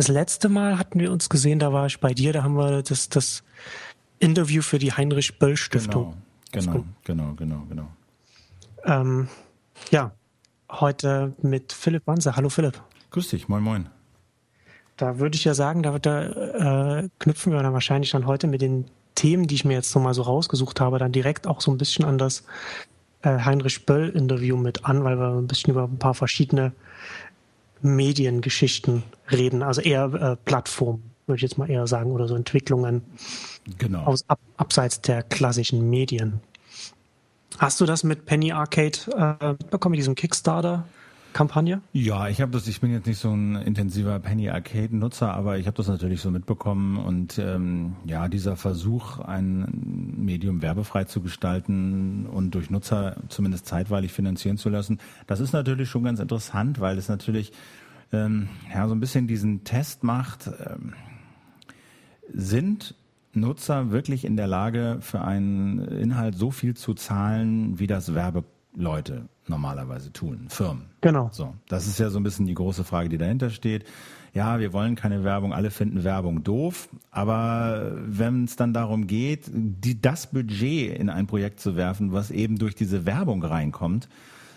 das letzte Mal hatten wir uns gesehen, da war ich bei dir, da haben wir das, das Interview für die Heinrich Böll Stiftung. Genau, genau, genau, genau, genau. Ähm, ja, heute mit Philipp Wanse. Hallo Philipp. Grüß dich, moin moin. Da würde ich ja sagen, da, da äh, knüpfen wir dann wahrscheinlich dann heute mit den Themen, die ich mir jetzt nochmal so rausgesucht habe, dann direkt auch so ein bisschen an das äh, Heinrich Böll-Interview mit an, weil wir ein bisschen über ein paar verschiedene Mediengeschichten reden, also eher äh, Plattformen, würde ich jetzt mal eher sagen, oder so Entwicklungen genau. aus ab, abseits der klassischen Medien. Hast du das mit Penny Arcade äh, mitbekommen, mit diesem Kickstarter? Kampagne? Ja, ich habe das, ich bin jetzt nicht so ein intensiver Penny Arcade Nutzer, aber ich habe das natürlich so mitbekommen und ähm, ja, dieser Versuch, ein Medium werbefrei zu gestalten und durch Nutzer zumindest zeitweilig finanzieren zu lassen, das ist natürlich schon ganz interessant, weil es natürlich ähm, ja so ein bisschen diesen Test macht. Ähm, sind Nutzer wirklich in der Lage, für einen Inhalt so viel zu zahlen, wie das Werbeleute normalerweise tun, Firmen. Genau. So, das ist ja so ein bisschen die große Frage, die dahinter steht. Ja, wir wollen keine Werbung, alle finden Werbung doof, aber wenn es dann darum geht, die, das Budget in ein Projekt zu werfen, was eben durch diese Werbung reinkommt,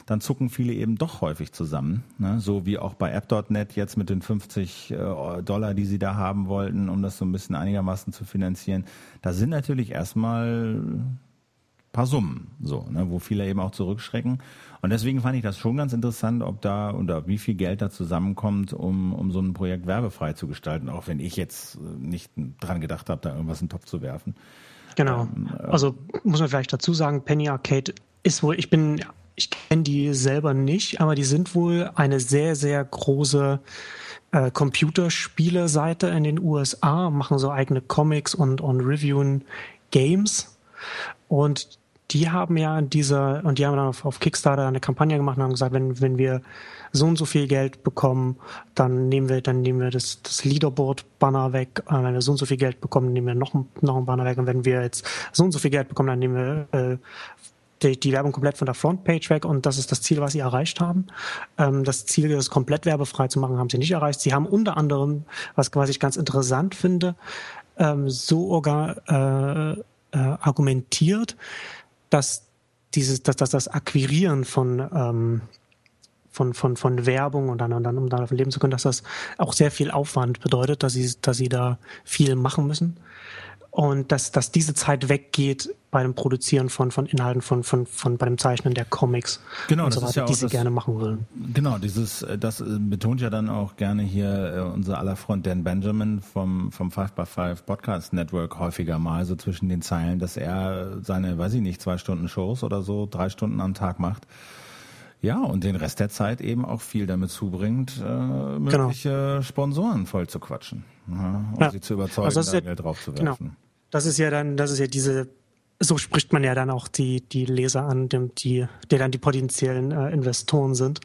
dann zucken viele eben doch häufig zusammen. Ne? So wie auch bei App.net jetzt mit den 50 äh, Dollar, die sie da haben wollten, um das so ein bisschen einigermaßen zu finanzieren. Da sind natürlich erstmal paar Summen, so, ne, wo viele eben auch zurückschrecken. Und deswegen fand ich das schon ganz interessant, ob da oder wie viel Geld da zusammenkommt, um, um so ein Projekt werbefrei zu gestalten, auch wenn ich jetzt nicht dran gedacht habe, da irgendwas in den Topf zu werfen. Genau. Ähm, äh, also muss man vielleicht dazu sagen, Penny Arcade ist wohl, ich bin, ich kenne die selber nicht, aber die sind wohl eine sehr, sehr große äh, Computerspiele-Seite in den USA, machen so eigene Comics und, und reviewen Games. Und die haben ja diese, und die haben dann auf, auf Kickstarter eine Kampagne gemacht und haben gesagt, wenn, wenn wir so und so viel Geld bekommen, dann nehmen wir, dann nehmen wir das, das Leaderboard-Banner weg. Äh, wenn wir so und so viel Geld bekommen, nehmen wir noch, noch ein Banner weg. Und wenn wir jetzt so und so viel Geld bekommen, dann nehmen wir äh, die, die Werbung komplett von der Frontpage weg und das ist das Ziel, was sie erreicht haben. Ähm, das Ziel, das komplett werbefrei zu machen, haben sie nicht erreicht. Sie haben unter anderem, was, was ich ganz interessant finde, ähm, so orga, äh, äh, argumentiert, dass dieses, dass, dass das Akquirieren von, ähm, von, von, von Werbung und dann, und dann, um davon leben zu können, dass das auch sehr viel Aufwand bedeutet, dass sie, dass sie da viel machen müssen und dass, dass diese Zeit weggeht bei dem Produzieren von, von Inhalten, von, von, von bei dem Zeichnen der Comics genau, und so weiter, ja die sie das, gerne machen wollen. Genau, dieses, äh, das äh, betont ja dann auch gerne hier äh, unser aller Freund Dan Benjamin vom, vom 5x5 Podcast Network häufiger mal, so zwischen den Zeilen, dass er seine, weiß ich nicht, zwei Stunden Shows oder so, drei Stunden am Tag macht. Ja, und den Rest der Zeit eben auch viel damit zubringt, äh, genau. mögliche genau. Sponsoren voll zu quatschen, ja, um ja. sie zu überzeugen, also da ja, Geld drauf zu werfen. Genau. Das ist ja dann, das ist ja diese, so spricht man ja dann auch die, die Leser an, die, die dann die potenziellen äh, Investoren sind.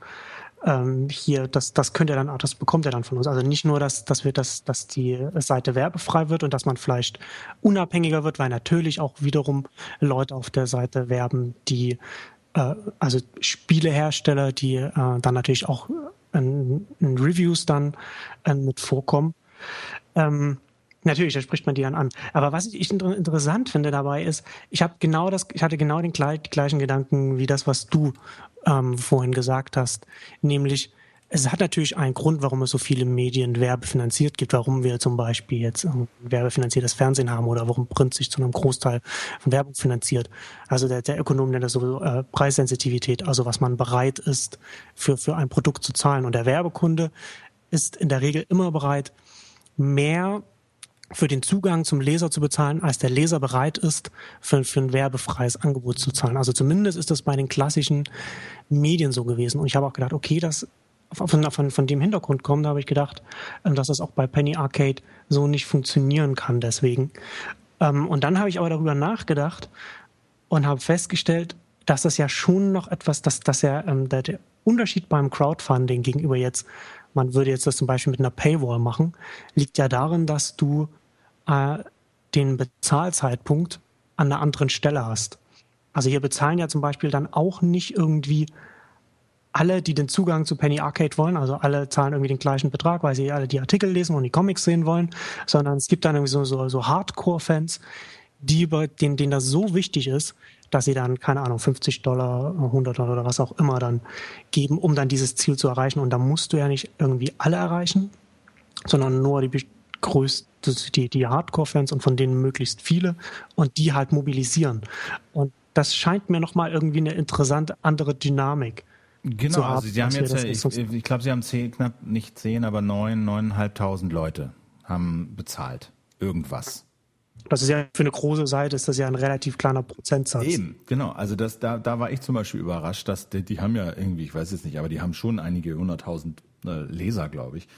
Ähm, hier, das, das könnt ihr dann auch, das bekommt ihr dann von uns. Also nicht nur, dass, dass wir, dass, dass die Seite werbefrei wird und dass man vielleicht unabhängiger wird, weil natürlich auch wiederum Leute auf der Seite werben, die, äh, also Spielehersteller, die äh, dann natürlich auch in, in Reviews dann äh, mit vorkommen. Ähm, Natürlich, da spricht man die dann an. Aber was ich interessant finde dabei ist, ich habe genau das, ich hatte genau den gleichen Gedanken wie das, was du ähm, vorhin gesagt hast, nämlich es hat natürlich einen Grund, warum es so viele Medien werbefinanziert gibt, warum wir zum Beispiel jetzt ein werbefinanziertes Fernsehen haben oder warum Print sich zu einem Großteil von Werbung finanziert. Also der, der Ökonom nennt das so äh, Preissensitivität, also was man bereit ist, für, für ein Produkt zu zahlen. Und der Werbekunde ist in der Regel immer bereit, mehr für den Zugang zum Leser zu bezahlen, als der Leser bereit ist, für, für ein werbefreies Angebot zu zahlen. Also zumindest ist das bei den klassischen Medien so gewesen. Und ich habe auch gedacht, okay, das von, von, von dem Hintergrund kommt, da habe ich gedacht, ähm, dass das auch bei Penny Arcade so nicht funktionieren kann deswegen. Ähm, und dann habe ich aber darüber nachgedacht und habe festgestellt, dass das ja schon noch etwas, dass, dass ja ähm, der, der Unterschied beim Crowdfunding gegenüber jetzt, man würde jetzt das zum Beispiel mit einer Paywall machen, liegt ja darin, dass du äh, den Bezahlzeitpunkt an einer anderen Stelle hast. Also hier bezahlen ja zum Beispiel dann auch nicht irgendwie alle, die den Zugang zu Penny Arcade wollen, also alle zahlen irgendwie den gleichen Betrag, weil sie alle die Artikel lesen und die Comics sehen wollen, sondern es gibt dann irgendwie so, so, so Hardcore-Fans, die über, denen, denen das so wichtig ist, dass sie dann, keine Ahnung, 50 Dollar, 100 Dollar oder was auch immer dann geben, um dann dieses Ziel zu erreichen. Und da musst du ja nicht irgendwie alle erreichen, sondern nur die größte, die, die Hardcore-Fans und von denen möglichst viele und die halt mobilisieren. Und das scheint mir nochmal irgendwie eine interessante andere Dynamik. Genau, haben, also sie haben jetzt, ich, ich glaube, sie haben zehn, knapp nicht zehn, aber neun, neuneinhalbtausend Leute haben bezahlt. Irgendwas. Das ist ja für eine große Seite ist das ja ein relativ kleiner Prozentsatz. Eben, genau. Also das, da, da war ich zum Beispiel überrascht, dass die, die haben ja irgendwie, ich weiß es nicht, aber die haben schon einige hunderttausend äh, Leser, glaube ich.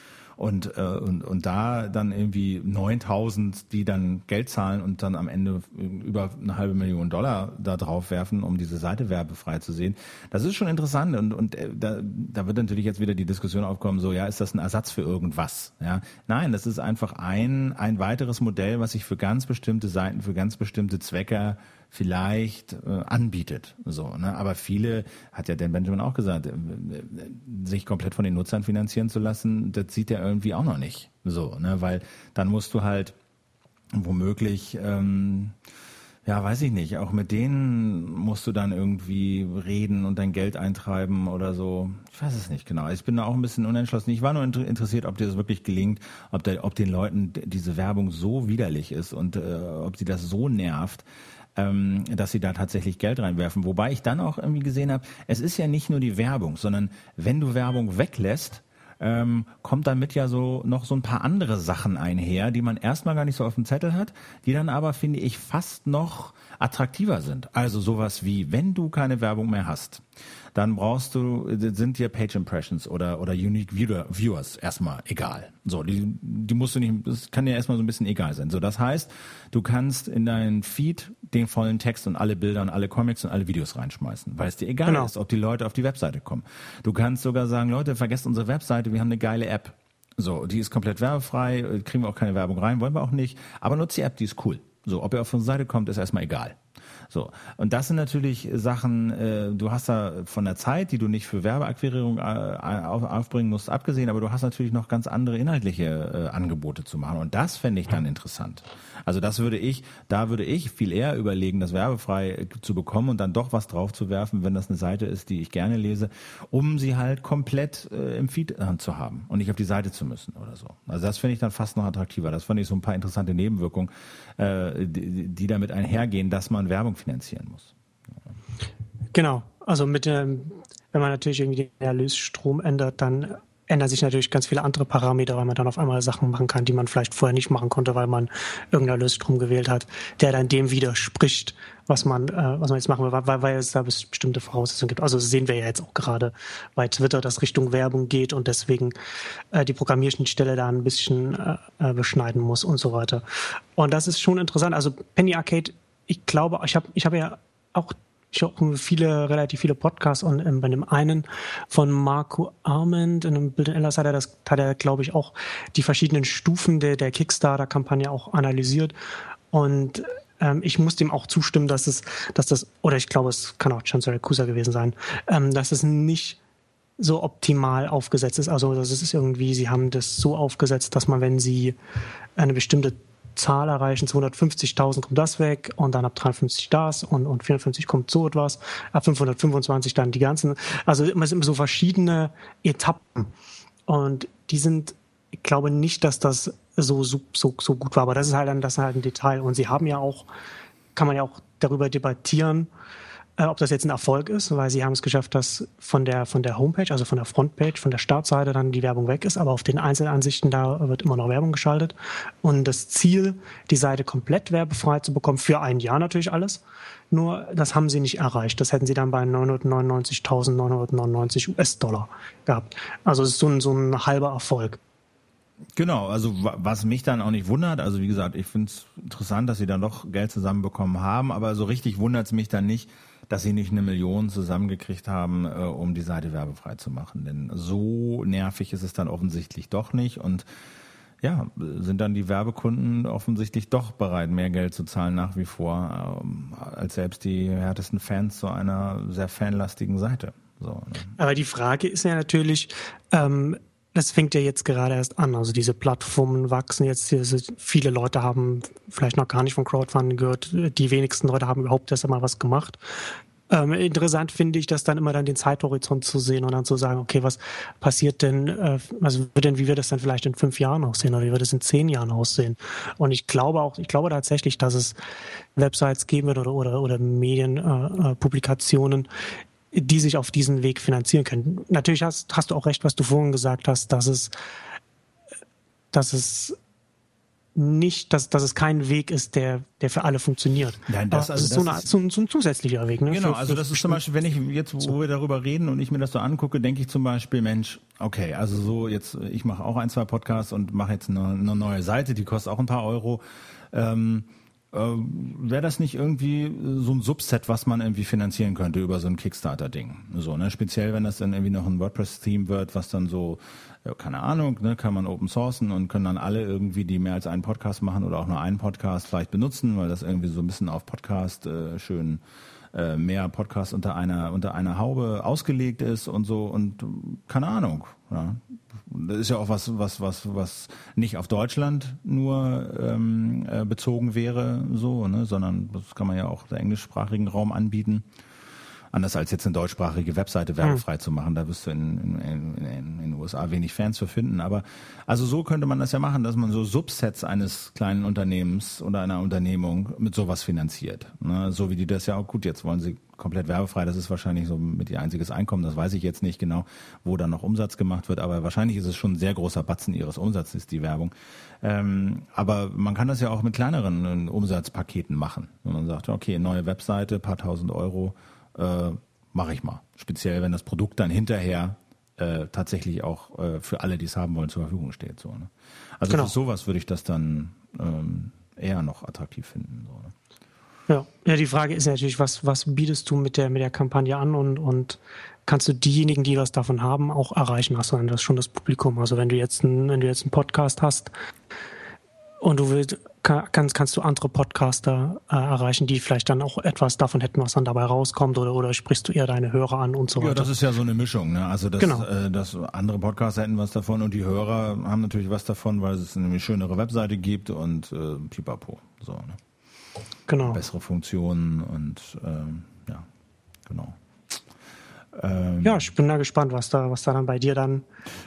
Und, äh, und, und da dann irgendwie 9000, die dann Geld zahlen und dann am Ende über eine halbe Million Dollar da drauf werfen, um diese Seite werbefrei zu sehen. Das ist schon interessant und, und äh, da, da wird natürlich jetzt wieder die Diskussion aufkommen, so ja, ist das ein Ersatz für irgendwas? Ja, Nein, das ist einfach ein, ein weiteres Modell, was sich für ganz bestimmte Seiten, für ganz bestimmte Zwecke vielleicht äh, anbietet. So, ne? Aber viele, hat ja Dan Benjamin auch gesagt, äh, sich komplett von den Nutzern finanzieren zu lassen, das sieht er irgendwie auch noch nicht. So, ne? Weil dann musst du halt womöglich ähm, ja, weiß ich nicht. Auch mit denen musst du dann irgendwie reden und dein Geld eintreiben oder so. Ich weiß es nicht genau. Ich bin da auch ein bisschen unentschlossen. Ich war nur interessiert, ob dir das wirklich gelingt, ob, der, ob den Leuten diese Werbung so widerlich ist und äh, ob sie das so nervt, ähm, dass sie da tatsächlich Geld reinwerfen. Wobei ich dann auch irgendwie gesehen habe, es ist ja nicht nur die Werbung, sondern wenn du Werbung weglässt, ähm, kommt damit ja so noch so ein paar andere Sachen einher, die man erstmal gar nicht so auf dem Zettel hat, die dann aber, finde ich, fast noch attraktiver sind. Also sowas wie, wenn du keine Werbung mehr hast, dann brauchst du, sind dir Page Impressions oder, oder Unique Viewer, Viewers erstmal egal. So, die, die musst du nicht, das kann dir erstmal so ein bisschen egal sein. So, das heißt, du kannst in deinen Feed den vollen Text und alle Bilder und alle Comics und alle Videos reinschmeißen, weil es dir egal genau. ist, ob die Leute auf die Webseite kommen. Du kannst sogar sagen, Leute, vergesst unsere Webseite, wir haben eine geile App. So, die ist komplett werbefrei, kriegen wir auch keine Werbung rein, wollen wir auch nicht, aber nutzt die App, die ist cool. So, ob ihr auf unsere Seite kommt, ist erstmal egal. So. Und das sind natürlich Sachen, äh, du hast da von der Zeit, die du nicht für Werbeakquirierung äh, auf, aufbringen musst, abgesehen, aber du hast natürlich noch ganz andere inhaltliche äh, Angebote zu machen. Und das fände ich dann interessant. Also das würde ich, da würde ich viel eher überlegen, das werbefrei zu bekommen und dann doch was drauf zu werfen, wenn das eine Seite ist, die ich gerne lese, um sie halt komplett äh, im Feed äh, zu haben und nicht auf die Seite zu müssen oder so. Also das finde ich dann fast noch attraktiver. Das fand ich so ein paar interessante Nebenwirkungen, äh, die, die damit einhergehen, dass man Werbung finanzieren muss. Genau, also mit dem, wenn man natürlich irgendwie den Erlösstrom ändert, dann ändern sich natürlich ganz viele andere Parameter, weil man dann auf einmal Sachen machen kann, die man vielleicht vorher nicht machen konnte, weil man irgendeinen Erlösstrom gewählt hat, der dann dem widerspricht, was man, äh, was man jetzt machen will, weil, weil es da bestimmte Voraussetzungen gibt. Also sehen wir ja jetzt auch gerade bei Twitter, dass Richtung Werbung geht und deswegen äh, die Programmierschnittstelle da ein bisschen äh, äh beschneiden muss und so weiter. Und das ist schon interessant. Also Penny Arcade ich glaube, ich habe ich hab ja auch ich habe viele, relativ viele Podcasts und ähm, bei dem einen von Marco Arment in einem Bild Ellas hat er das, hat er, glaube ich, auch die verschiedenen Stufen der, der Kickstarter-Kampagne auch analysiert. Und ähm, ich muss dem auch zustimmen, dass es, dass das, oder ich glaube, es kann auch Chancellor Kusa gewesen sein, ähm, dass es nicht so optimal aufgesetzt ist. Also das ist irgendwie, sie haben das so aufgesetzt, dass man, wenn sie eine bestimmte Zahl erreichen, 250.000 kommt das weg und dann ab 53 das und, und 450 kommt so etwas, ab 525 dann die ganzen, also immer sind so verschiedene Etappen. Und die sind, ich glaube nicht, dass das so, so, so, gut war, aber das ist halt das ist halt ein Detail. Und sie haben ja auch, kann man ja auch darüber debattieren, äh, ob das jetzt ein Erfolg ist, weil sie haben es geschafft, dass von der, von der Homepage, also von der Frontpage, von der Startseite dann die Werbung weg ist, aber auf den Einzelansichten da wird immer noch Werbung geschaltet. Und das Ziel, die Seite komplett werbefrei zu bekommen, für ein Jahr natürlich alles, nur das haben sie nicht erreicht. Das hätten sie dann bei 999.999 US-Dollar gehabt. Also es ist so ein, so ein halber Erfolg. Genau, also was mich dann auch nicht wundert, also wie gesagt, ich finde es interessant, dass sie dann doch Geld zusammenbekommen haben, aber so richtig wundert es mich dann nicht, dass sie nicht eine Million zusammengekriegt haben, äh, um die Seite werbefrei zu machen. Denn so nervig ist es dann offensichtlich doch nicht und ja, sind dann die Werbekunden offensichtlich doch bereit, mehr Geld zu zahlen nach wie vor, ähm, als selbst die härtesten Fans zu einer sehr fanlastigen Seite. So, ne? Aber die Frage ist ja natürlich, ähm, das fängt ja jetzt gerade erst an. Also diese Plattformen wachsen jetzt. Viele Leute haben vielleicht noch gar nicht von Crowdfunding gehört. Die wenigsten Leute haben überhaupt erst einmal was gemacht. Ähm, interessant finde ich, das dann immer dann den Zeithorizont zu sehen und dann zu sagen, okay, was passiert denn, äh, also wird denn, wie wird das dann vielleicht in fünf Jahren aussehen oder wie wird es in zehn Jahren aussehen? Und ich glaube auch, ich glaube tatsächlich, dass es Websites geben wird oder oder, oder Medienpublikationen, äh, die sich auf diesen Weg finanzieren können. Natürlich hast, hast du auch recht, was du vorhin gesagt hast, dass es, dass es nicht, dass, dass es kein Weg ist, der, der für alle funktioniert. Nein, das, also das so, eine, so, ein, so ein zusätzlicher Weg. Ne? Genau, für, also das ist zum Beispiel, wenn ich jetzt, wo wir darüber reden und ich mir das so angucke, denke ich zum Beispiel, Mensch, okay, also so jetzt, ich mache auch ein, zwei Podcasts und mache jetzt eine, eine neue Seite, die kostet auch ein paar Euro. Ähm, äh, Wäre das nicht irgendwie so ein Subset, was man irgendwie finanzieren könnte über so ein Kickstarter-Ding? So, ne? Speziell, wenn das dann irgendwie noch ein WordPress-Theme wird, was dann so ja, keine Ahnung, ne, kann man open sourcen und können dann alle irgendwie, die mehr als einen Podcast machen oder auch nur einen Podcast vielleicht benutzen, weil das irgendwie so ein bisschen auf Podcast äh, schön äh, mehr Podcast unter einer unter einer Haube ausgelegt ist und so und keine Ahnung. Ja. Das ist ja auch was was was was nicht auf Deutschland nur ähm, äh, bezogen wäre so, ne, sondern das kann man ja auch der englischsprachigen Raum anbieten. Anders als jetzt eine deutschsprachige Webseite werbefrei hm. zu machen, da wirst du in, in, in, in, den USA wenig Fans für finden. Aber also so könnte man das ja machen, dass man so Subsets eines kleinen Unternehmens oder einer Unternehmung mit sowas finanziert. Ne? So wie die das ja auch gut, jetzt wollen sie komplett werbefrei, das ist wahrscheinlich so mit ihr einziges Einkommen, das weiß ich jetzt nicht genau, wo dann noch Umsatz gemacht wird, aber wahrscheinlich ist es schon ein sehr großer Batzen ihres Umsatzes, die Werbung. Ähm, aber man kann das ja auch mit kleineren äh, Umsatzpaketen machen. Wenn man sagt, okay, neue Webseite, paar tausend Euro, äh, mache ich mal. Speziell, wenn das Produkt dann hinterher äh, tatsächlich auch äh, für alle, die es haben wollen, zur Verfügung steht. So, ne? Also genau. für sowas würde ich das dann ähm, eher noch attraktiv finden. So, ne? Ja. ja, die Frage ist natürlich, was, was bietest du mit der, mit der Kampagne an und, und kannst du diejenigen, die was davon haben, auch erreichen? Hast du dann das schon das Publikum? Also wenn du jetzt ein, wenn du jetzt einen Podcast hast und du willst, kannst, kannst du andere Podcaster äh, erreichen, die vielleicht dann auch etwas davon hätten, was dann dabei rauskommt, oder, oder sprichst du eher deine Hörer an und so weiter? Ja, das ist ja so eine Mischung. Ne? Also dass, genau. äh, dass andere Podcaster hätten was davon und die Hörer haben natürlich was davon, weil es eine schönere Webseite gibt und äh, pipapo. So, ne? Genau. Bessere Funktionen und ähm, ja, genau. Ähm, ja, ich bin da gespannt, was da, was da dann bei dir dann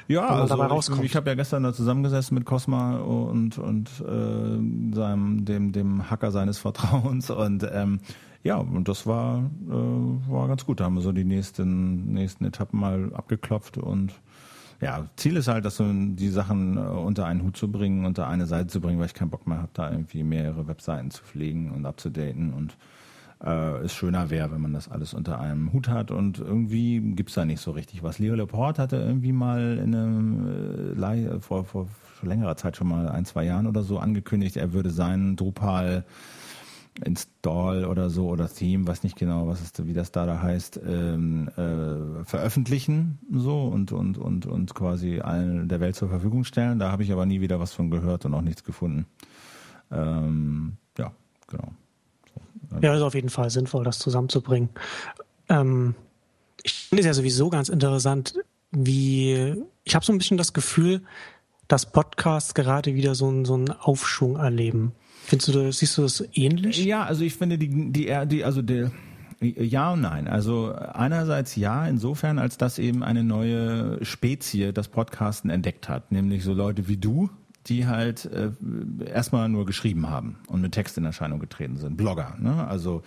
ja, also dabei rauskommt. Ich, ich habe ja gestern da zusammengesessen mit Cosma und und äh, seinem dem dem Hacker seines Vertrauens und ähm, ja, und das war äh, war ganz gut. Da haben wir so die nächsten nächsten Etappen mal abgeklopft und ja, Ziel ist halt, dass so die Sachen äh, unter einen Hut zu bringen, unter eine Seite zu bringen, weil ich keinen Bock mehr habe, da irgendwie mehrere Webseiten zu pflegen und abzudaten und äh, es schöner wäre, wenn man das alles unter einem Hut hat und irgendwie gibt's da nicht so richtig was. Leo Laporte hatte irgendwie mal in einem äh, vor, vor vor längerer Zeit schon mal ein, zwei Jahren oder so angekündigt, er würde seinen Drupal Install oder so oder Theme, weiß nicht genau, was ist, wie das da da heißt, ähm, äh, veröffentlichen so und und und und quasi allen der Welt zur Verfügung stellen. Da habe ich aber nie wieder was von gehört und auch nichts gefunden. Ähm, ja, genau. Ja, ist auf jeden Fall sinnvoll, das zusammenzubringen. Ähm, ich finde es ja sowieso ganz interessant, wie ich habe so ein bisschen das Gefühl, dass Podcasts gerade wieder so, einen so einen Aufschwung erleben. Findest du siehst du das ähnlich? Ja, also ich finde die, die, die also der, ja und nein. Also einerseits ja, insofern, als dass eben eine neue Spezie das Podcasten entdeckt hat, nämlich so Leute wie du, die halt äh, erstmal nur geschrieben haben und mit Text in Erscheinung getreten sind. Blogger, ne? Also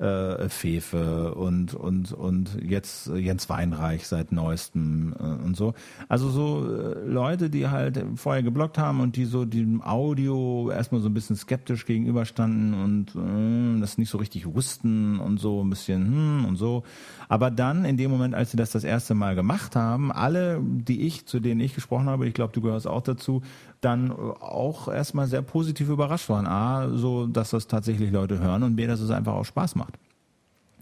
äh, Fefe und und und jetzt Jens Weinreich seit neuestem äh, und so. Also so äh, Leute, die halt vorher geblockt haben und die so dem Audio erstmal so ein bisschen skeptisch gegenüberstanden und äh, das nicht so richtig wussten und so ein bisschen hm und so. Aber dann in dem Moment, als sie das das erste Mal gemacht haben, alle, die ich zu denen ich gesprochen habe, ich glaube, du gehörst auch dazu, dann auch erstmal sehr positiv überrascht waren. A, so, dass das tatsächlich Leute hören und B, dass es einfach auch Spaß macht.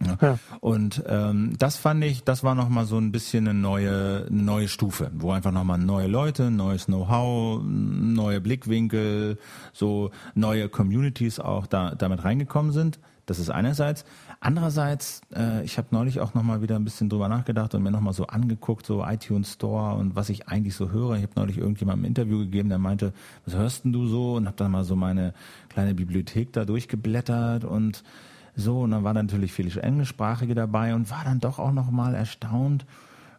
Ja. ja. Und ähm, das fand ich, das war nochmal so ein bisschen eine neue, eine neue Stufe, wo einfach nochmal neue Leute, neues Know-how, neue Blickwinkel, so neue Communities auch da damit reingekommen sind Das ist einerseits. Andererseits, äh, ich habe neulich auch nochmal wieder ein bisschen drüber nachgedacht und mir nochmal so angeguckt, so iTunes Store und was ich eigentlich so höre. Ich habe neulich irgendjemandem ein Interview gegeben, der meinte, was hörst denn du so? Und habe dann mal so meine kleine Bibliothek da durchgeblättert und so. Und dann war natürlich viele englischsprachige dabei und war dann doch auch nochmal erstaunt,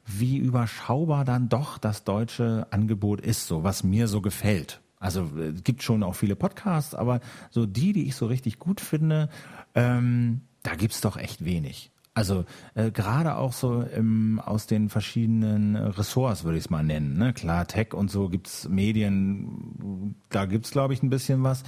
wie überschaubar dann doch das deutsche Angebot ist, so was mir so gefällt. Also es gibt schon auch viele Podcasts, aber so die, die ich so richtig gut finde, ähm, da gibt's doch echt wenig. Also äh, gerade auch so im, aus den verschiedenen Ressorts würde ich es mal nennen. Ne? Klar, Tech und so gibt's Medien, da gibt's glaube ich ein bisschen was.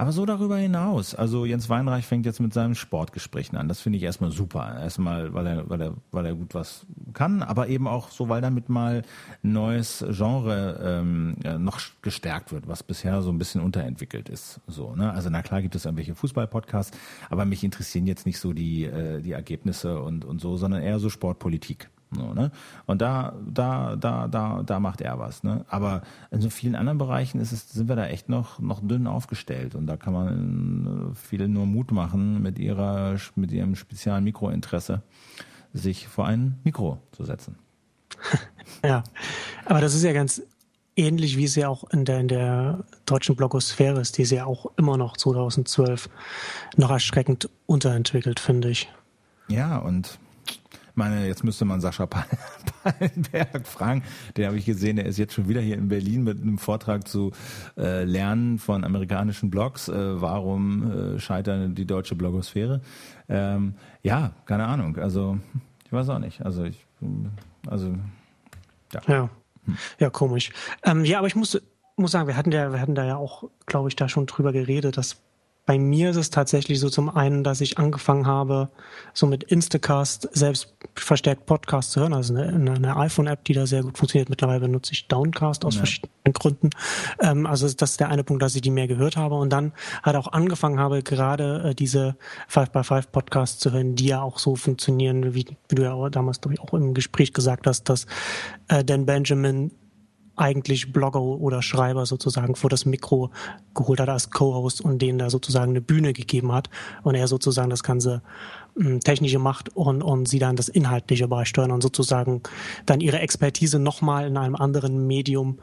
Aber so darüber hinaus, also Jens Weinreich fängt jetzt mit seinen Sportgesprächen an. Das finde ich erstmal super. Erstmal, weil er, weil er, weil er gut was kann, aber eben auch so, weil damit mal ein neues Genre ähm, noch gestärkt wird, was bisher so ein bisschen unterentwickelt ist. So, ne? Also na klar gibt es irgendwelche Fußball-Podcasts, aber mich interessieren jetzt nicht so die, äh, die Ergebnisse und, und so, sondern eher so Sportpolitik. So, ne? Und da, da, da, da, da macht er was. Ne? Aber in so vielen anderen Bereichen ist es, sind wir da echt noch, noch dünn aufgestellt. Und da kann man äh, viele nur Mut machen, mit ihrer, mit ihrem speziellen Mikrointeresse sich vor ein Mikro zu setzen. Ja, aber das ist ja ganz ähnlich, wie es ja auch in der, in der deutschen Blogosphäre ist, die ist ja auch immer noch 2012 noch erschreckend unterentwickelt, finde ich. Ja, und meine, jetzt müsste man Sascha Pallenberg fragen. Der habe ich gesehen, der ist jetzt schon wieder hier in Berlin mit einem Vortrag zu äh, Lernen von amerikanischen Blogs. Äh, warum äh, scheitert die deutsche Blogosphäre? Ähm, ja, keine Ahnung. Also ich weiß auch nicht. Also ich, also ja. Ja, ja komisch. Ähm, ja, aber ich muss muss sagen, wir hatten ja, wir hatten da ja auch, glaube ich, da schon drüber geredet, dass bei mir ist es tatsächlich so zum einen, dass ich angefangen habe, so mit Instacast selbst verstärkt Podcasts zu hören, also eine, eine iPhone-App, die da sehr gut funktioniert. Mittlerweile benutze ich Downcast aus ja. verschiedenen Gründen. Ähm, also das ist der eine Punkt, dass ich die mehr gehört habe und dann halt auch angefangen habe, gerade äh, diese 5x5 Podcasts zu hören, die ja auch so funktionieren, wie, wie du ja damals, glaube ich, auch im Gespräch gesagt hast, dass äh, Dan Benjamin eigentlich Blogger oder Schreiber sozusagen vor das Mikro geholt hat als Co-Host und denen da sozusagen eine Bühne gegeben hat und er sozusagen das ganze hm, technische macht und, und sie dann das Inhaltliche beisteuern und sozusagen dann ihre Expertise nochmal in einem anderen Medium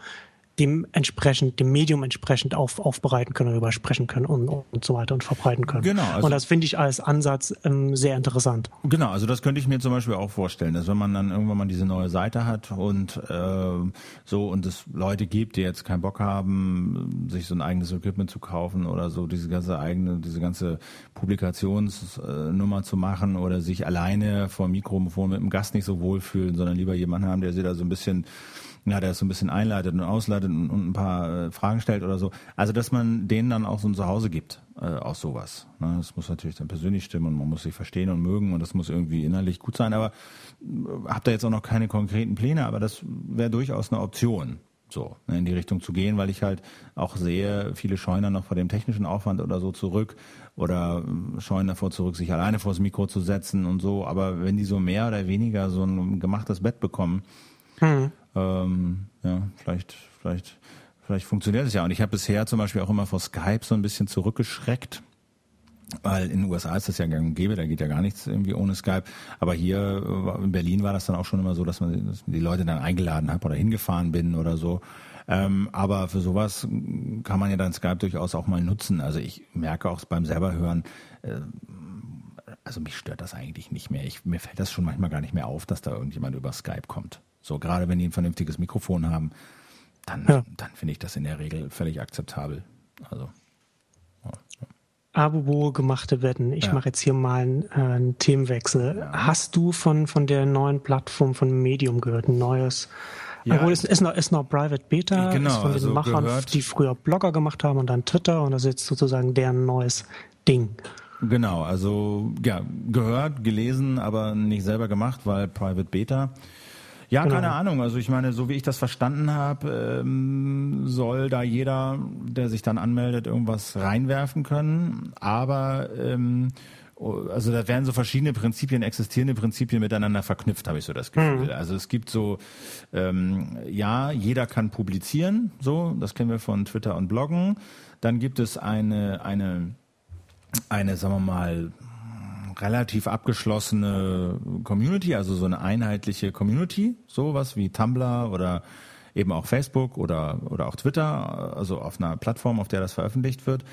dem entsprechend, dem Medium entsprechend auf, aufbereiten können, darüber sprechen können und, und so weiter und verbreiten können. Genau. Also und das finde ich als Ansatz ähm, sehr interessant. Genau, also das könnte ich mir zum Beispiel auch vorstellen, dass wenn man dann irgendwann mal diese neue Seite hat und äh, so und es Leute gibt, die jetzt keinen Bock haben, sich so ein eigenes Equipment zu kaufen oder so diese ganze eigene, diese ganze Publikationsnummer zu machen oder sich alleine vor dem Mikrofon mit dem Gast nicht so wohlfühlen, sondern lieber jemanden haben, der sie da so ein bisschen ja, der es so ein bisschen einleitet und ausleitet und, und ein paar äh, Fragen stellt oder so. Also, dass man denen dann auch so ein Zuhause gibt, äh, auch sowas. Ne? Das muss natürlich dann persönlich stimmen und man muss sich verstehen und mögen und das muss irgendwie innerlich gut sein. Aber äh, habe da jetzt auch noch keine konkreten Pläne, aber das wäre durchaus eine Option so ne, in die Richtung zu gehen, weil ich halt auch sehe, viele scheuen dann noch vor dem technischen Aufwand oder so zurück oder äh, scheuen davor zurück, sich alleine vors Mikro zu setzen und so. Aber wenn die so mehr oder weniger so ein gemachtes Bett bekommen, hm. Ähm, ja, vielleicht, vielleicht, vielleicht funktioniert es ja. Und ich habe bisher zum Beispiel auch immer vor Skype so ein bisschen zurückgeschreckt. Weil in den USA ist das ja gang und gäbe, da geht ja gar nichts irgendwie ohne Skype. Aber hier äh, in Berlin war das dann auch schon immer so, dass man die Leute dann eingeladen hat oder hingefahren bin oder so. Ähm, aber für sowas kann man ja dann Skype durchaus auch mal nutzen. Also ich merke auch beim selber hören, äh, also mich stört das eigentlich nicht mehr. Ich, mir fällt das schon manchmal gar nicht mehr auf, dass da irgendjemand über Skype kommt. So, gerade wenn die ein vernünftiges Mikrofon haben, dann, ja. dann finde ich das in der Regel völlig akzeptabel. Also. Ja. Abo gemachte Wetten. Ich ja. mache jetzt hier mal einen, äh, einen Themenwechsel. Ja. Hast du von, von der neuen Plattform von Medium gehört? Ein neues? Ja. Obwohl, es ist noch, ist noch Private Beta, genau, ist von den also Machern, gehört. die früher Blogger gemacht haben und dann Twitter und das ist jetzt sozusagen deren neues Ding. Genau, also ja, gehört, gelesen, aber nicht selber gemacht, weil Private Beta. Ja, genau. keine Ahnung. Also ich meine, so wie ich das verstanden habe, ähm, soll da jeder, der sich dann anmeldet, irgendwas reinwerfen können. Aber ähm, also da werden so verschiedene Prinzipien, existierende Prinzipien miteinander verknüpft, habe ich so das Gefühl. Mhm. Also es gibt so, ähm, ja, jeder kann publizieren, so, das kennen wir von Twitter und Bloggen. Dann gibt es eine, eine, eine, sagen wir mal, relativ abgeschlossene Community, also so eine einheitliche Community, sowas wie Tumblr oder eben auch Facebook oder, oder auch Twitter, also auf einer Plattform, auf der das veröffentlicht wird.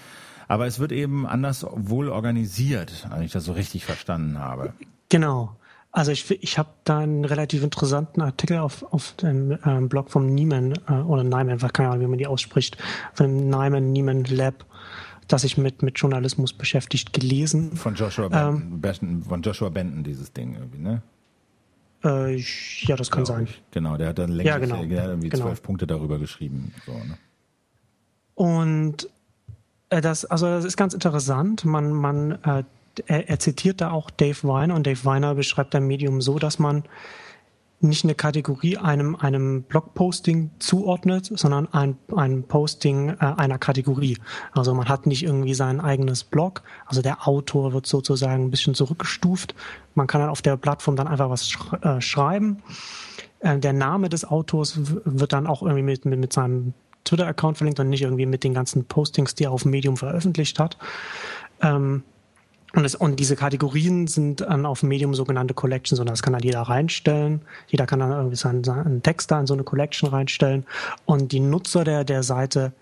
Aber es wird eben anders wohl organisiert, wenn ich das so richtig verstanden habe. Genau. Also ich, ich habe da einen relativ interessanten Artikel auf, auf dem ähm, Blog vom Nieman äh, oder Nyman, keine Ahnung, wie man die ausspricht, von dem Nyman Nieman Lab, das sich mit, mit Journalismus beschäftigt, gelesen. Von Joshua ähm, Benton, von Joshua Benton dieses Ding irgendwie, ne? Äh, ja, das kann sein. Ich. Genau, der hat dann längst ja, genau. der hat irgendwie genau. zwölf Punkte darüber geschrieben. So, ne? Und äh, das, also das ist ganz interessant. Man, man äh, er, er zitiert da auch Dave Weiner und Dave Weiner beschreibt ein Medium so, dass man nicht eine Kategorie einem, einem Blogposting zuordnet, sondern ein, ein Posting äh, einer Kategorie. Also man hat nicht irgendwie sein eigenes Blog, also der Autor wird sozusagen ein bisschen zurückgestuft. Man kann dann auf der Plattform dann einfach was sch äh, schreiben. Äh, der Name des Autors wird dann auch irgendwie mit, mit, mit seinem Twitter-Account verlinkt und nicht irgendwie mit den ganzen Postings, die er auf Medium veröffentlicht hat. Ähm, und, es, und diese Kategorien sind dann auf Medium sogenannte Collections und das kann dann jeder reinstellen. Jeder kann dann irgendwie seinen, seinen Text da in so eine Collection reinstellen und die Nutzer der, der Seite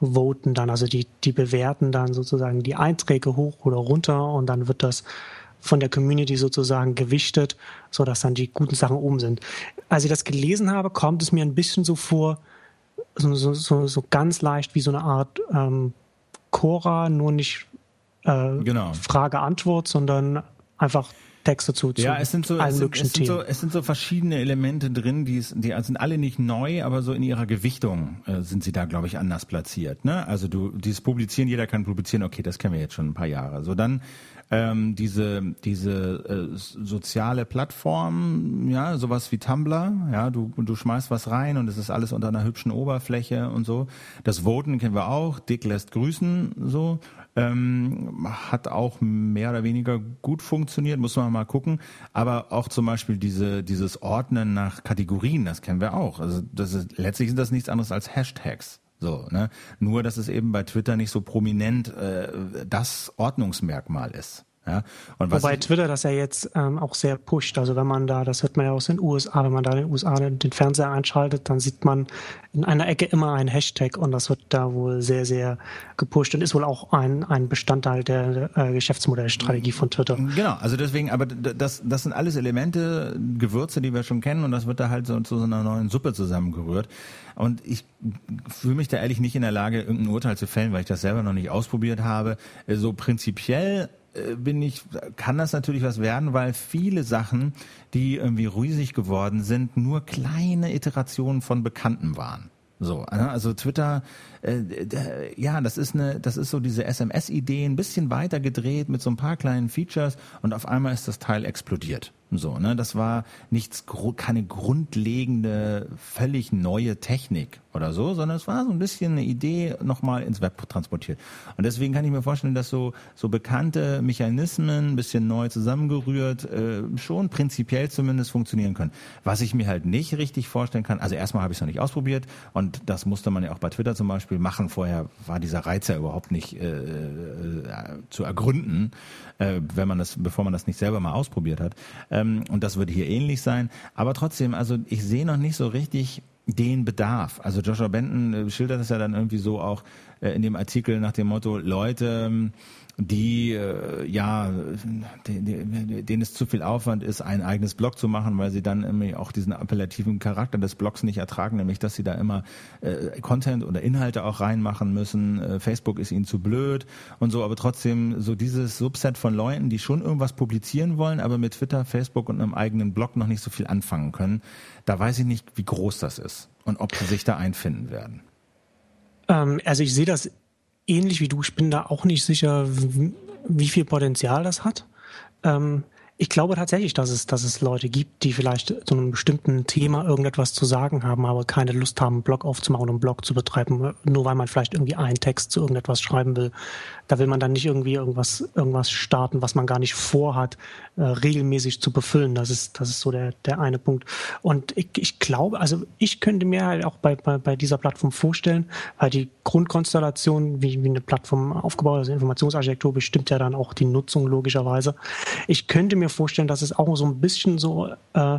voten dann, also die, die bewerten dann sozusagen die Einträge hoch oder runter und dann wird das von der Community sozusagen gewichtet, so dass dann die guten Sachen oben sind. Als ich das gelesen habe, kommt es mir ein bisschen so vor, so, so, so, so ganz leicht wie so eine Art ähm, Cora, nur nicht äh, genau. Frage-Antwort, sondern einfach Texte zu, zu ja, es sind so, es sind, es sind so, es sind so verschiedene Elemente drin, die, ist, die sind alle nicht neu, aber so in ihrer Gewichtung äh, sind sie da, glaube ich, anders platziert. Ne? Also du, dieses Publizieren, jeder kann publizieren, okay, das kennen wir jetzt schon ein paar Jahre. So dann ähm, diese diese äh, soziale Plattform, ja, sowas wie Tumblr, ja, du du schmeißt was rein und es ist alles unter einer hübschen Oberfläche und so. Das Voten kennen wir auch, Dick lässt grüßen, so ähm, hat auch mehr oder weniger gut funktioniert, muss man mal gucken. Aber auch zum Beispiel diese dieses Ordnen nach Kategorien, das kennen wir auch. Also das ist letztlich sind das nichts anderes als Hashtags. So, ne? Nur, dass es eben bei Twitter nicht so prominent äh, das Ordnungsmerkmal ist. Ja? Wobei Twitter das ja jetzt ähm, auch sehr pusht. Also wenn man da, das hört man ja aus den USA, wenn man da in den USA den Fernseher einschaltet, dann sieht man in einer Ecke immer ein Hashtag und das wird da wohl sehr, sehr gepusht und ist wohl auch ein, ein Bestandteil der äh, Geschäftsmodellstrategie von Twitter. Genau, also deswegen, aber das, das sind alles Elemente, Gewürze, die wir schon kennen und das wird da halt so zu so einer neuen Suppe zusammengerührt. Und ich fühle mich da ehrlich nicht in der Lage, irgendein Urteil zu fällen, weil ich das selber noch nicht ausprobiert habe. So prinzipiell bin ich, kann das natürlich was werden, weil viele Sachen, die irgendwie riesig geworden sind, nur kleine Iterationen von Bekannten waren. So, ne? also Twitter, äh, ja, das ist eine, das ist so diese SMS-Idee, ein bisschen weiter gedreht mit so ein paar kleinen Features und auf einmal ist das Teil explodiert. So, ne, das war nichts, keine grundlegende, völlig neue Technik oder so, sondern es war so ein bisschen eine Idee nochmal ins Web transportiert. Und deswegen kann ich mir vorstellen, dass so, so bekannte Mechanismen, ein bisschen neu zusammengerührt, äh, schon prinzipiell zumindest funktionieren können. Was ich mir halt nicht richtig vorstellen kann, also erstmal habe ich es noch nicht ausprobiert und das musste man ja auch bei Twitter zum Beispiel machen. Vorher war dieser Reiz ja überhaupt nicht äh, äh, zu ergründen, äh, wenn man das, bevor man das nicht selber mal ausprobiert hat. Ähm, und das wird hier ähnlich sein. Aber trotzdem, also ich sehe noch nicht so richtig den Bedarf. Also Joshua Benton äh, schildert es ja dann irgendwie so auch äh, in dem Artikel nach dem Motto, Leute, ähm, die äh, ja, denen es zu viel Aufwand ist, ein eigenes Blog zu machen, weil sie dann irgendwie auch diesen appellativen Charakter des Blogs nicht ertragen, nämlich dass sie da immer äh, Content oder Inhalte auch reinmachen müssen. Äh, Facebook ist ihnen zu blöd und so, aber trotzdem so dieses Subset von Leuten, die schon irgendwas publizieren wollen, aber mit Twitter, Facebook und einem eigenen Blog noch nicht so viel anfangen können. Da weiß ich nicht, wie groß das ist und ob sie sich da einfinden werden. Ähm, also ich sehe das ähnlich wie du, ich bin da auch nicht sicher, wie viel Potenzial das hat. Ähm, Ich glaube tatsächlich, dass es, dass es Leute gibt, die vielleicht zu einem bestimmten Thema irgendetwas zu sagen haben, aber keine Lust haben, einen Blog aufzumachen und einen Blog zu betreiben, nur weil man vielleicht irgendwie einen Text zu irgendetwas schreiben will. Da will man dann nicht irgendwie irgendwas, irgendwas starten, was man gar nicht vorhat, äh, regelmäßig zu befüllen. Das ist, das ist so der, der eine Punkt. Und ich, ich glaube, also ich könnte mir halt auch bei, bei, bei dieser Plattform vorstellen, weil die Grundkonstellation, wie, wie eine Plattform aufgebaut ist, also Informationsarchitektur bestimmt ja dann auch die Nutzung logischerweise. Ich könnte mir vorstellen, dass es auch so ein bisschen so äh,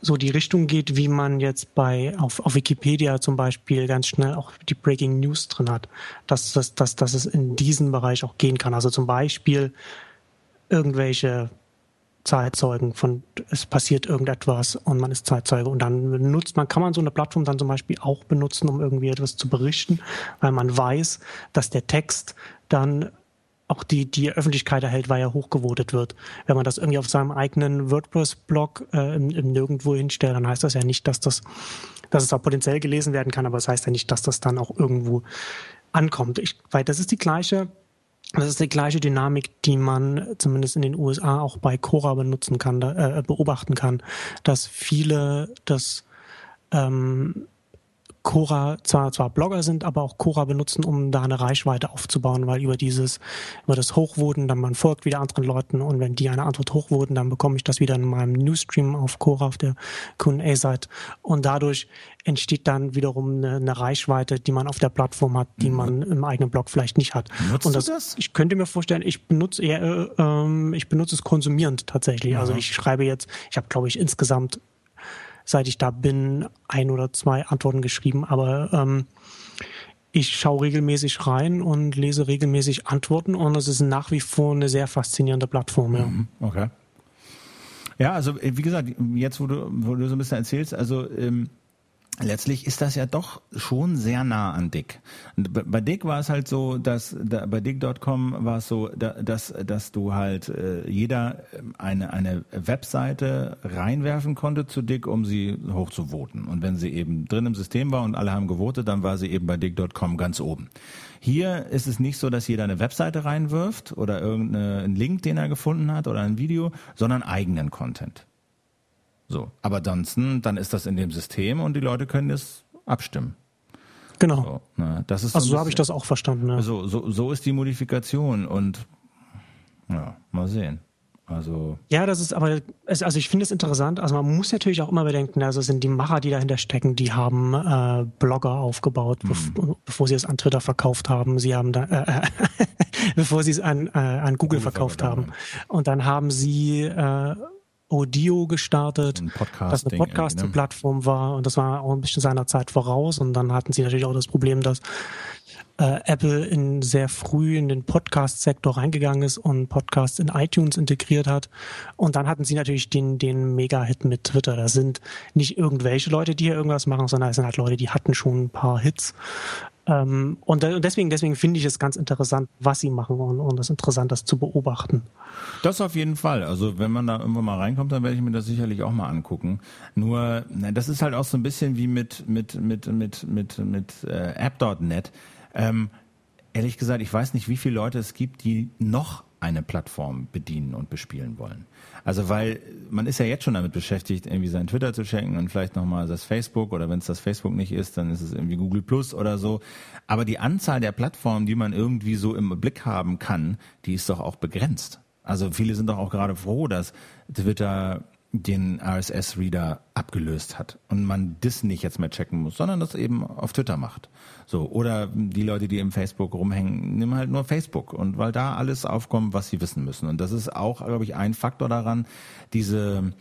so die Richtung geht, wie man jetzt bei auf, auf Wikipedia zum Beispiel ganz schnell auch die Breaking News drin hat, dass, dass, dass, dass es in diesen Bereich auch gehen kann. Also zum Beispiel irgendwelche Zeitzeugen von es passiert irgendetwas und man ist Zeitzeuge und dann nutzt man kann man so eine Plattform dann zum Beispiel auch benutzen, um irgendwie etwas zu berichten, weil man weiß, dass der Text dann auch die, die Öffentlichkeit erhält, weil er hochgevotet wird. Wenn man das irgendwie auf seinem eigenen WordPress-Blog äh, Nirgendwo hinstellt, dann heißt das ja nicht, dass das, dass es auch potenziell gelesen werden kann, aber es das heißt ja nicht, dass das dann auch irgendwo ankommt. Ich, weil das ist die gleiche, das ist die gleiche Dynamik, die man zumindest in den USA auch bei Cora benutzen kann, äh, beobachten kann, dass viele das ähm, Cora zwar, zwar Blogger sind, aber auch Cora benutzen, um da eine Reichweite aufzubauen, weil über dieses, über das Hochvoten, dann man folgt wieder anderen Leuten und wenn die eine Antwort hochvoten, dann bekomme ich das wieder in meinem Newsstream auf Cora auf der Q&A-Seite und dadurch entsteht dann wiederum eine, eine, Reichweite, die man auf der Plattform hat, die mhm. man im eigenen Blog vielleicht nicht hat. Nutzt und das, du das? Ich könnte mir vorstellen, ich benutze eher, äh, ähm, ich benutze es konsumierend tatsächlich. Ja. Also ich schreibe jetzt, ich habe glaube ich insgesamt seit ich da bin, ein oder zwei Antworten geschrieben, aber ähm, ich schaue regelmäßig rein und lese regelmäßig Antworten und es ist nach wie vor eine sehr faszinierende Plattform. Ja. Mhm, okay. Ja, also wie gesagt, jetzt wo du, wo du so ein bisschen erzählst, also ähm, letztlich ist das ja doch schon sehr nah an Dick. Bei Dick war es halt so, dass da, bei Dick.com war es so, dass, dass du halt äh, jeder ähm, eine, eine Webseite reinwerfen konnte zu Dick, um sie hochzuvoten. Und wenn sie eben drin im System war und alle haben gewotet, dann war sie eben bei Dick.com ganz oben. Hier ist es nicht so, dass jeder eine Webseite reinwirft oder irgendeinen Link, den er gefunden hat oder ein Video, sondern eigenen Content. So. Aber ansonsten, dann ist das in dem System und die Leute können es abstimmen. Genau. So, ne, das ist also so, habe ich das auch verstanden. Ja. So, so, so ist die Modifikation und ja, mal sehen. Also ja, das ist aber, also ich finde es interessant. Also man muss natürlich auch immer bedenken, also sind die Macher, die dahinter stecken, die haben äh, Blogger aufgebaut, mhm. bevor sie es an Twitter verkauft haben. Sie haben da, äh, äh bevor sie es an, äh, an Google, Google verkauft haben. Und dann haben sie äh, Audio gestartet, ein das eine Podcast-Plattform ne? war und das war auch ein bisschen seiner Zeit voraus und dann hatten sie natürlich auch das Problem, dass äh, Apple in sehr früh in den Podcast-Sektor reingegangen ist und Podcasts in iTunes integriert hat. Und dann hatten sie natürlich den, den Mega-Hit mit Twitter. Da sind nicht irgendwelche Leute, die hier irgendwas machen, sondern es sind halt Leute, die hatten schon ein paar Hits. Ähm, und, deswegen, deswegen finde ich es ganz interessant, was sie machen und, und ist interessant, das zu beobachten. Das auf jeden Fall. Also wenn man da irgendwann mal reinkommt, dann werde ich mir das sicherlich auch mal angucken. Nur, das ist halt auch so ein bisschen wie mit mit mit mit mit mit äh, App.net. Ähm, ehrlich gesagt, ich weiß nicht, wie viele Leute es gibt, die noch eine Plattform bedienen und bespielen wollen. Also weil man ist ja jetzt schon damit beschäftigt, irgendwie seinen Twitter zu checken und vielleicht nochmal das Facebook oder wenn es das Facebook nicht ist, dann ist es irgendwie Google Plus oder so. Aber die Anzahl der Plattformen, die man irgendwie so im Blick haben kann, die ist doch auch begrenzt. Also viele sind doch auch gerade froh, dass Twitter den RSS-Reader abgelöst hat und man das nicht jetzt mehr checken muss, sondern das eben auf Twitter macht. So oder die Leute, die im Facebook rumhängen, nehmen halt nur Facebook und weil da alles aufkommt, was sie wissen müssen. Und das ist auch, glaube ich, ein Faktor daran, diese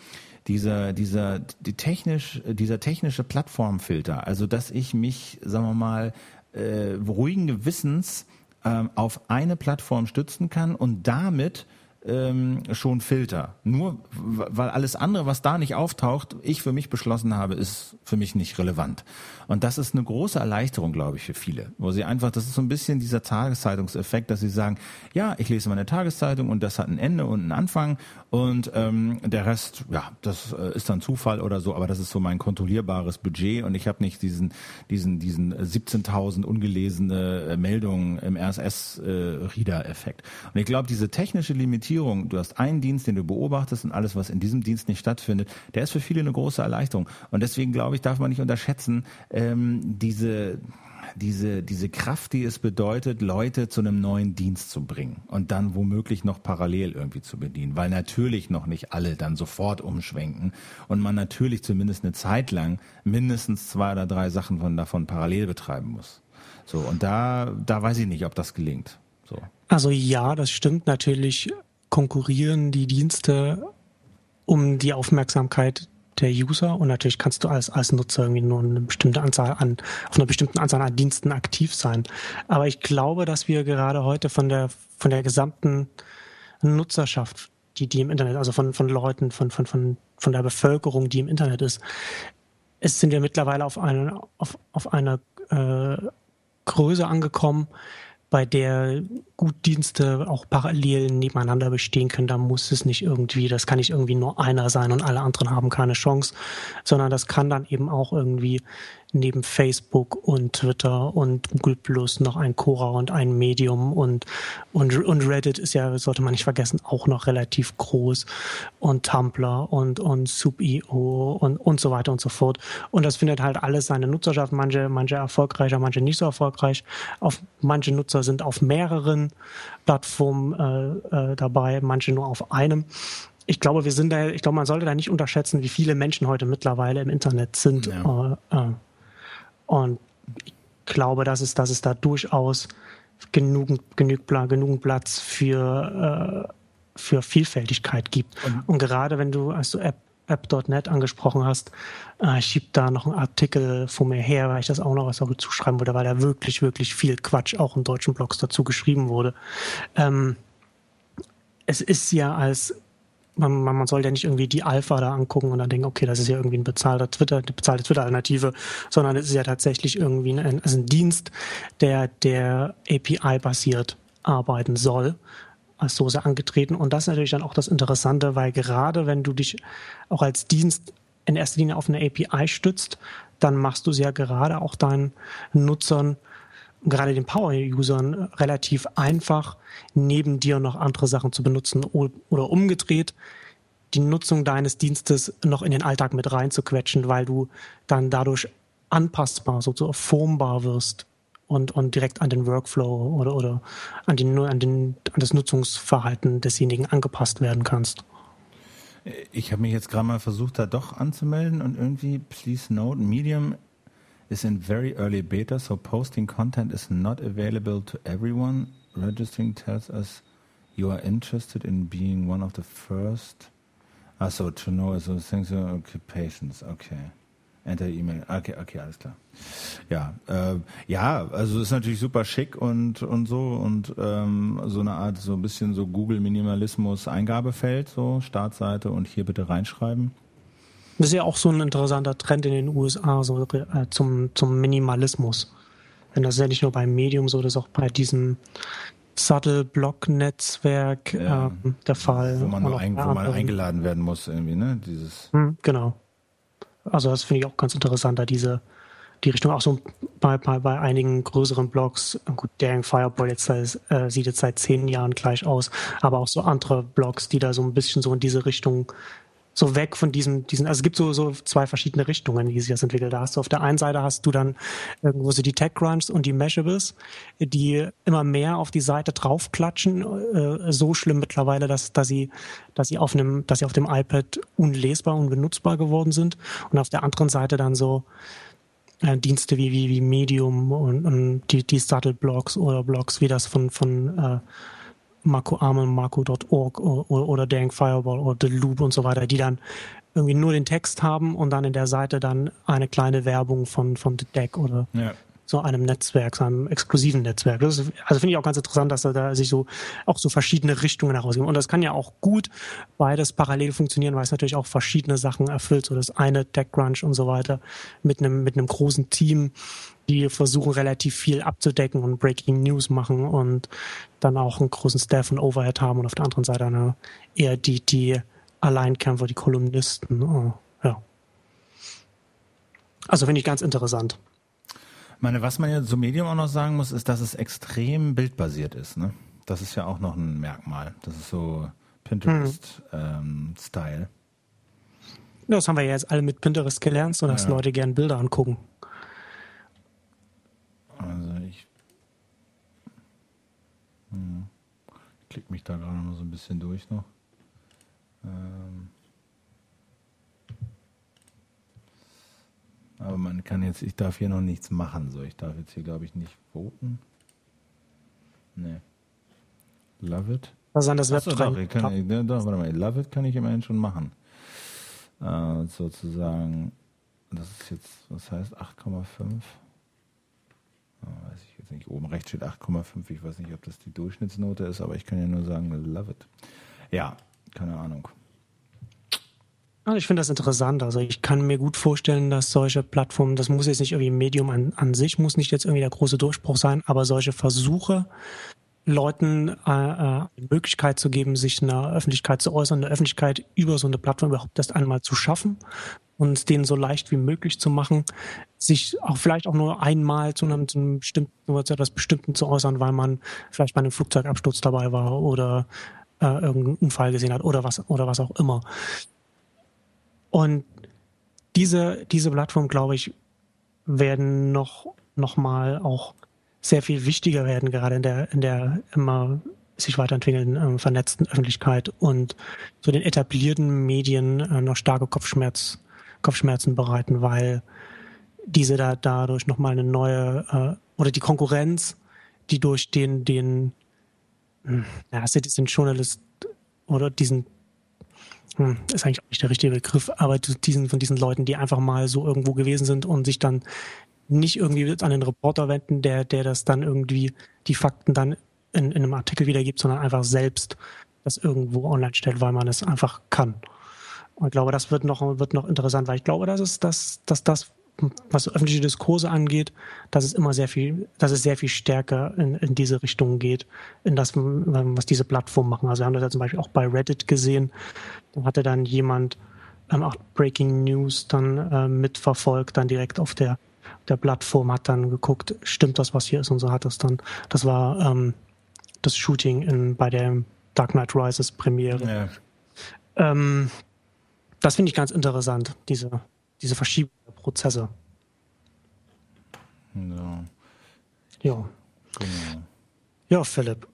dieser dieser die technisch dieser technische Plattformfilter, also dass ich mich, sagen wir mal, äh, ruhigen Gewissens äh, auf eine Plattform stützen kann und damit ähm, schon Filter. Nur weil alles andere, was da nicht auftaucht, ich für mich beschlossen habe, ist für mich nicht relevant. Und das ist eine große Erleichterung, glaube ich, für viele. Wo sie einfach, das ist so ein bisschen dieser Tageszeitungseffekt, dass sie sagen, ja, ich lese meine Tageszeitung und das hat ein Ende und einen Anfang und ähm, der Rest, ja, das äh, ist dann Zufall oder so, aber das ist so mein kontrollierbares Budget und ich habe nicht diesen, diesen, diesen 17.000 ungelesene äh, Meldungen im RSS-Reader-Effekt. Äh, und ich glaube, diese technische Limitierung Segmentierung, du hast einen Dienst, den du beobachtest und alles, was in diesem Dienst nicht stattfindet, der ist für viele eine große Erleichterung. Und deswegen glaube ich, darf man nicht unterschätzen, ähm, diese diese, diese Kraft, die es bedeutet, Leute zu einem neuen Dienst zu bringen und dann womöglich noch parallel irgendwie zu bedienen, weil natürlich noch nicht alle dann sofort umschwenken und man natürlich zumindest eine Zeit lang mindestens zwei oder drei Sachen von davon parallel betreiben muss. So, und da, da weiß ich nicht, ob das gelingt. So. Also ja, das stimmt natürlich. Konkurrieren die Dienste um die Aufmerksamkeit der User und natürlich kannst du als, als Nutzer irgendwie nur eine bestimmte Anzahl an, auf einer bestimmten Anzahl an Diensten aktiv sein. Aber ich glaube, dass wir gerade heute von der, von der gesamten Nutzerschaft, die, die im Internet, also von, von Leuten, von, von, von, von der Bevölkerung, die im Internet ist, es sind wir mittlerweile auf eine, auf, auf einer äh, Größe angekommen, bei der gut Dienste auch parallel nebeneinander bestehen können. Da muss es nicht irgendwie, das kann nicht irgendwie nur einer sein und alle anderen haben keine Chance, sondern das kann dann eben auch irgendwie neben Facebook und Twitter und Google Plus noch ein Quora und ein Medium und, und, und Reddit ist ja, sollte man nicht vergessen, auch noch relativ groß und Tumblr und, und Sub.io und, und so weiter und so fort. Und das findet halt alles seine Nutzerschaft, manche, manche erfolgreicher, manche nicht so erfolgreich. Auf, manche Nutzer sind auf mehreren Plattformen äh, äh, dabei, manche nur auf einem ich glaube, wir sind da, ich glaube, man sollte da nicht unterschätzen, wie viele Menschen heute mittlerweile im Internet sind. Ja. Äh, äh, und ich glaube, dass es, dass es da durchaus genügend, genügend, genügend Platz für, äh, für Vielfältigkeit gibt. Und, und gerade wenn du, als du App App.net angesprochen hast, äh, ich schieb da noch einen Artikel vor mir her, weil ich das auch noch was dazu schreiben wollte, weil da wirklich, wirklich viel Quatsch auch in deutschen Blogs dazu geschrieben wurde. Ähm, es ist ja als man, man, soll ja nicht irgendwie die Alpha da angucken und dann denken, okay, das ist ja irgendwie ein bezahlter Twitter, eine bezahlte Twitter-Alternative, sondern es ist ja tatsächlich irgendwie ein, also ein Dienst, der, der API-basiert arbeiten soll als so sehr angetreten. Und das ist natürlich dann auch das Interessante, weil gerade wenn du dich auch als Dienst in erster Linie auf eine API stützt, dann machst du es ja gerade auch deinen Nutzern gerade den Power-Usern relativ einfach, neben dir noch andere Sachen zu benutzen oder umgedreht, die Nutzung deines Dienstes noch in den Alltag mit reinzuquetschen, weil du dann dadurch anpassbar, sozusagen formbar wirst und, und direkt an den Workflow oder, oder an, den, an, den, an das Nutzungsverhalten desjenigen angepasst werden kannst. Ich habe mich jetzt gerade mal versucht, da doch anzumelden und irgendwie, please note, Medium is in very early beta, so posting content is not available to everyone. Registering tells us you are interested in being one of the first. Ah, so to know so things are occupations. Okay. Enter E-Mail. Okay, okay, alles klar. Ja, äh, ja, also ist natürlich super schick und und so und ähm, so eine Art so ein bisschen so Google Minimalismus Eingabefeld so Startseite und hier bitte reinschreiben. Das ist ja auch so ein interessanter Trend in den USA so, äh, zum, zum Minimalismus. Denn das ist ja nicht nur beim Medium so, das ist auch bei diesem Subtle-Block-Netzwerk ja, äh, der Fall. Wo man, ein, wo man eingeladen werden muss, irgendwie, ne? Dieses. Hm, genau. Also das finde ich auch ganz interessant, da diese die Richtung auch so bei, bei, bei einigen größeren Blogs, gut, Daring Fireball jetzt äh, sieht jetzt seit zehn Jahren gleich aus, aber auch so andere Blogs, die da so ein bisschen so in diese Richtung so weg von diesem, diesen, also es gibt so, so zwei verschiedene Richtungen, wie sich das entwickelt. Da hast du auf der einen Seite hast du dann irgendwo so die Tech Crunchs und die Meshables, die immer mehr auf die Seite draufklatschen, äh, so schlimm mittlerweile, dass, dass sie, dass sie auf einem, dass sie auf dem iPad unlesbar und benutzbar geworden sind. Und auf der anderen Seite dann so, äh, Dienste wie, wie, wie Medium und, und die, die Startle-Blogs oder Blogs wie das von, von äh, Marco Arme, Marco.org oder, oder Dank Fireball oder The Loop und so weiter, die dann irgendwie nur den Text haben und dann in der Seite dann eine kleine Werbung von, von The Deck oder ja. So einem Netzwerk, so einem exklusiven Netzwerk. Ist, also finde ich auch ganz interessant, dass da sich so auch so verschiedene Richtungen herausgeben. Und das kann ja auch gut beides parallel funktionieren, weil es natürlich auch verschiedene Sachen erfüllt. So das eine TechCrunch und so weiter mit einem, mit einem großen Team die versuchen relativ viel abzudecken und Breaking News machen und dann auch einen großen Staff und Overhead haben und auf der anderen Seite eine, eher die, die Alleinkämpfer, die Kolumnisten. Oh, ja. Also finde ich ganz interessant. Ich meine, was man ja zum Medium auch noch sagen muss, ist, dass es extrem bildbasiert ist. Ne? Das ist ja auch noch ein Merkmal. Das ist so, Pinterest-Style. Mhm. Ähm, das haben wir ja jetzt alle mit Pinterest gelernt, so dass ja. Leute gern Bilder angucken. Also ich hm, klick mich da gerade mal so ein bisschen durch noch. Ähm man kann jetzt, ich darf hier noch nichts machen. So, ich darf jetzt hier, glaube ich, nicht voten. Nee. Love it. Was an das Web Achso, doch, kann, ich, doch, warte mal, Love it kann ich immerhin schon machen. Äh, sozusagen, das ist jetzt, was heißt 8,5? Oh, weiß ich jetzt nicht. Oben rechts steht 8,5. Ich weiß nicht, ob das die Durchschnittsnote ist, aber ich kann ja nur sagen, love it. Ja, keine Ahnung. Also ich finde das interessant. Also ich kann mir gut vorstellen, dass solche Plattformen, das muss jetzt nicht irgendwie Medium an, an sich, muss nicht jetzt irgendwie der große Durchbruch sein, aber solche Versuche, Leuten äh, äh, die Möglichkeit zu geben, sich in der Öffentlichkeit zu äußern, eine Öffentlichkeit über so eine Plattform überhaupt erst einmal zu schaffen und denen so leicht wie möglich zu machen, sich auch vielleicht auch nur einmal zu einem, zu einem bestimmten, zu etwas Bestimmten zu äußern, weil man vielleicht bei einem Flugzeugabsturz dabei war oder äh, irgendeinen Unfall gesehen hat oder was oder was auch immer. Und diese, diese Plattform, glaube ich, werden noch, noch mal auch sehr viel wichtiger werden, gerade in der, in der immer sich weiterentwickelnden äh, vernetzten Öffentlichkeit und so den etablierten Medien äh, noch starke Kopfschmerz, Kopfschmerzen bereiten, weil diese da dadurch nochmal eine neue äh, oder die Konkurrenz, die durch den, den, hm, ja, diesen Journalist oder diesen hm, ist eigentlich auch nicht der richtige Begriff, aber diesen, von diesen Leuten, die einfach mal so irgendwo gewesen sind und sich dann nicht irgendwie an den Reporter wenden, der, der das dann irgendwie die Fakten dann in, in einem Artikel wiedergibt, sondern einfach selbst das irgendwo online stellt, weil man es einfach kann. Und ich glaube, das wird noch, wird noch interessant, weil ich glaube, dass es, dass, dass das was öffentliche Diskurse angeht, dass es immer sehr viel, dass es sehr viel stärker in, in diese Richtung geht, in das, was diese Plattformen machen. Also wir haben das ja zum Beispiel auch bei Reddit gesehen. Da hatte dann jemand ähm, auch Breaking News dann äh, mitverfolgt, dann direkt auf der, der Plattform, hat dann geguckt, stimmt das, was hier ist und so hat das dann, das war ähm, das Shooting in, bei der Dark Knight Rises Premiere. Ja. Ähm, das finde ich ganz interessant, diese, diese Verschiebung Prozesse. Ja. Ja. Genau. Ja, Philipp.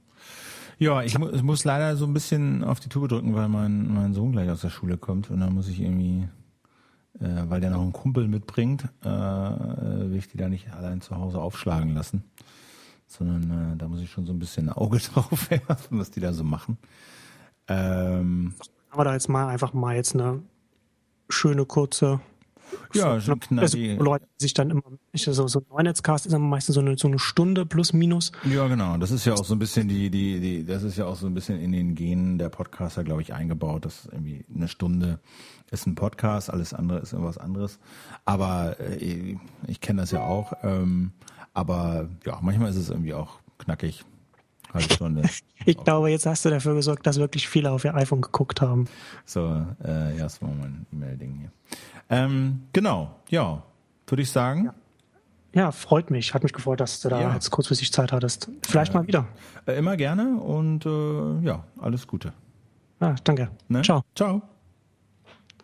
Ja, ich, mu ich, muss leider so ein bisschen auf die Tube drücken, weil mein, mein Sohn gleich aus der Schule kommt und dann muss ich irgendwie, äh, weil der noch einen Kumpel mitbringt, äh, will ich die da nicht allein zu Hause aufschlagen lassen, sondern äh, da muss ich schon so ein bisschen ein Auge drauf werfen, was die da so machen. Ähm, Aber da jetzt mal einfach mal jetzt eine schöne kurze ja, schon also, Leute sich dann immer, so, so ein Neunetzcast ist dann meistens so eine, so eine Stunde plus minus. Ja, genau. Das ist ja auch so ein bisschen die, die, die, das ist ja auch so ein bisschen in den Genen der Podcaster, glaube ich, eingebaut, dass irgendwie eine Stunde ist ein Podcast, alles andere ist irgendwas anderes. Aber äh, ich kenne das ja auch. Ähm, aber ja, manchmal ist es irgendwie auch knackig. Halbe Stunde. ich glaube, jetzt hast du dafür gesorgt, dass wirklich viele auf ihr iPhone geguckt haben. So, äh, ja, das war mein E-Mail-Ding hier. Ähm, genau, ja, würde ich sagen. Ja. ja. freut mich. Hat mich gefreut, dass du da ja. jetzt kurzfristig Zeit hattest. Vielleicht äh, mal wieder. Äh, immer gerne und äh, ja, alles Gute. Ja, danke. Ne? Ciao. Ciao.